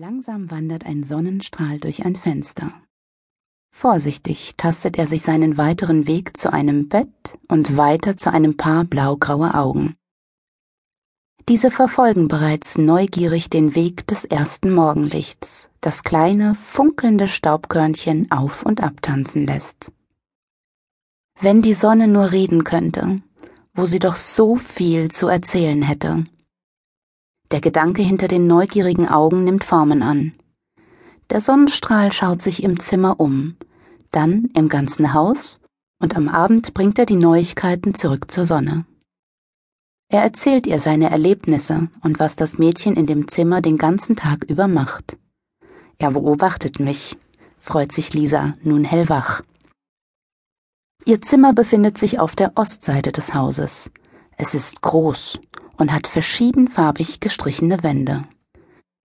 Langsam wandert ein Sonnenstrahl durch ein Fenster. Vorsichtig tastet er sich seinen weiteren Weg zu einem Bett und weiter zu einem Paar blaugraue Augen. Diese verfolgen bereits neugierig den Weg des ersten Morgenlichts, das kleine, funkelnde Staubkörnchen auf und abtanzen lässt. Wenn die Sonne nur reden könnte, wo sie doch so viel zu erzählen hätte. Der Gedanke hinter den neugierigen Augen nimmt Formen an. Der Sonnenstrahl schaut sich im Zimmer um, dann im ganzen Haus, und am Abend bringt er die Neuigkeiten zurück zur Sonne. Er erzählt ihr seine Erlebnisse und was das Mädchen in dem Zimmer den ganzen Tag über macht. Er beobachtet mich, freut sich Lisa, nun hellwach. Ihr Zimmer befindet sich auf der Ostseite des Hauses. Es ist groß und hat verschiedenfarbig gestrichene Wände.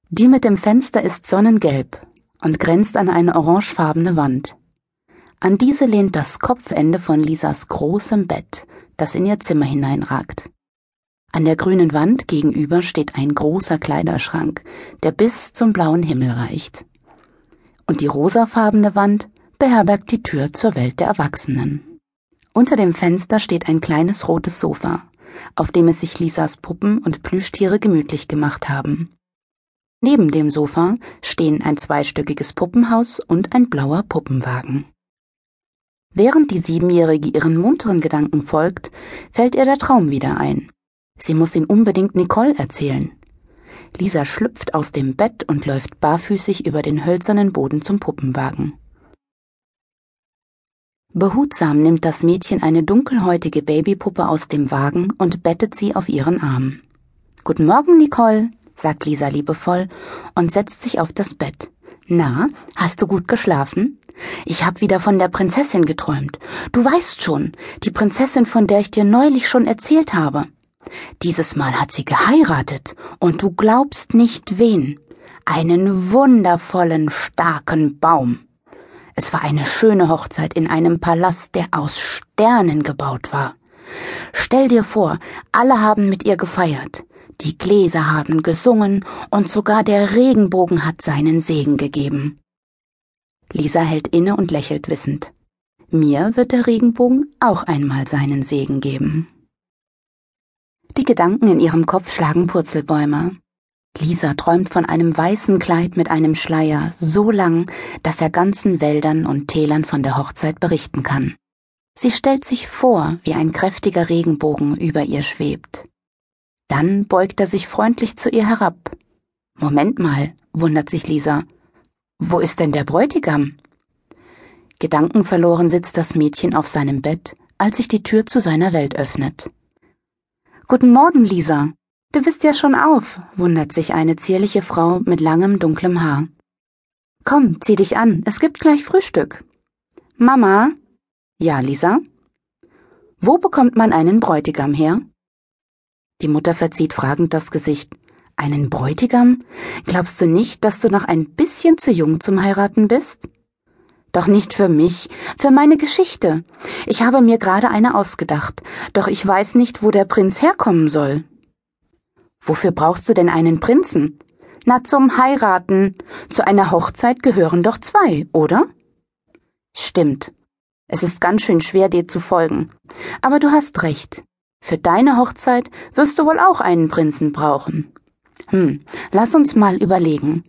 Die mit dem Fenster ist sonnengelb und grenzt an eine orangefarbene Wand. An diese lehnt das Kopfende von Lisas großem Bett, das in ihr Zimmer hineinragt. An der grünen Wand gegenüber steht ein großer Kleiderschrank, der bis zum blauen Himmel reicht. Und die rosafarbene Wand beherbergt die Tür zur Welt der Erwachsenen. Unter dem Fenster steht ein kleines rotes Sofa auf dem es sich Lisas Puppen und Plüschtiere gemütlich gemacht haben. Neben dem Sofa stehen ein zweistöckiges Puppenhaus und ein blauer Puppenwagen. Während die Siebenjährige ihren munteren Gedanken folgt, fällt ihr der Traum wieder ein. Sie muss ihn unbedingt Nicole erzählen. Lisa schlüpft aus dem Bett und läuft barfüßig über den hölzernen Boden zum Puppenwagen. Behutsam nimmt das Mädchen eine dunkelhäutige Babypuppe aus dem Wagen und bettet sie auf ihren Arm. Guten Morgen, Nicole, sagt Lisa liebevoll und setzt sich auf das Bett. Na, hast du gut geschlafen? Ich hab wieder von der Prinzessin geträumt. Du weißt schon, die Prinzessin, von der ich dir neulich schon erzählt habe. Dieses Mal hat sie geheiratet, und du glaubst nicht wen. Einen wundervollen, starken Baum. Es war eine schöne Hochzeit in einem Palast, der aus Sternen gebaut war. Stell dir vor, alle haben mit ihr gefeiert. Die Gläser haben gesungen und sogar der Regenbogen hat seinen Segen gegeben. Lisa hält inne und lächelt wissend. Mir wird der Regenbogen auch einmal seinen Segen geben. Die Gedanken in ihrem Kopf schlagen Purzelbäume. Lisa träumt von einem weißen Kleid mit einem Schleier, so lang, dass er ganzen Wäldern und Tälern von der Hochzeit berichten kann. Sie stellt sich vor, wie ein kräftiger Regenbogen über ihr schwebt. Dann beugt er sich freundlich zu ihr herab. Moment mal, wundert sich Lisa. Wo ist denn der Bräutigam? Gedankenverloren sitzt das Mädchen auf seinem Bett, als sich die Tür zu seiner Welt öffnet. Guten Morgen, Lisa, Du bist ja schon auf, wundert sich eine zierliche Frau mit langem dunklem Haar. Komm, zieh dich an, es gibt gleich Frühstück. Mama? Ja, Lisa? Wo bekommt man einen Bräutigam her? Die Mutter verzieht fragend das Gesicht. Einen Bräutigam? Glaubst du nicht, dass du noch ein bisschen zu jung zum Heiraten bist? Doch nicht für mich, für meine Geschichte. Ich habe mir gerade eine ausgedacht, doch ich weiß nicht, wo der Prinz herkommen soll. Wofür brauchst du denn einen Prinzen? Na, zum Heiraten. Zu einer Hochzeit gehören doch zwei, oder? Stimmt. Es ist ganz schön schwer, dir zu folgen. Aber du hast recht. Für deine Hochzeit wirst du wohl auch einen Prinzen brauchen. Hm, lass uns mal überlegen.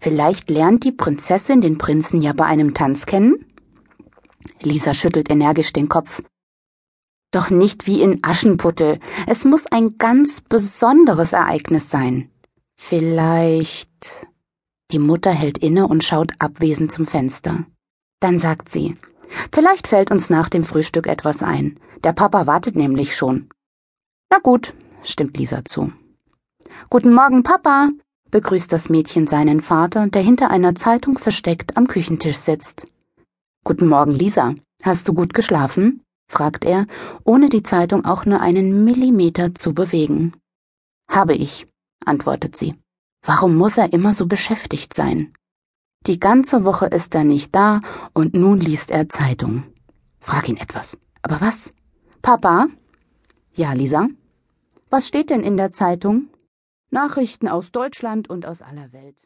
Vielleicht lernt die Prinzessin den Prinzen ja bei einem Tanz kennen? Lisa schüttelt energisch den Kopf. Doch nicht wie in Aschenputtel. Es muss ein ganz besonderes Ereignis sein. Vielleicht. Die Mutter hält inne und schaut abwesend zum Fenster. Dann sagt sie, vielleicht fällt uns nach dem Frühstück etwas ein. Der Papa wartet nämlich schon. Na gut, stimmt Lisa zu. Guten Morgen, Papa, begrüßt das Mädchen seinen Vater, der hinter einer Zeitung versteckt am Küchentisch sitzt. Guten Morgen, Lisa. Hast du gut geschlafen? Fragt er, ohne die Zeitung auch nur einen Millimeter zu bewegen. Habe ich, antwortet sie. Warum muss er immer so beschäftigt sein? Die ganze Woche ist er nicht da und nun liest er Zeitung. Frag ihn etwas. Aber was? Papa? Ja, Lisa? Was steht denn in der Zeitung? Nachrichten aus Deutschland und aus aller Welt.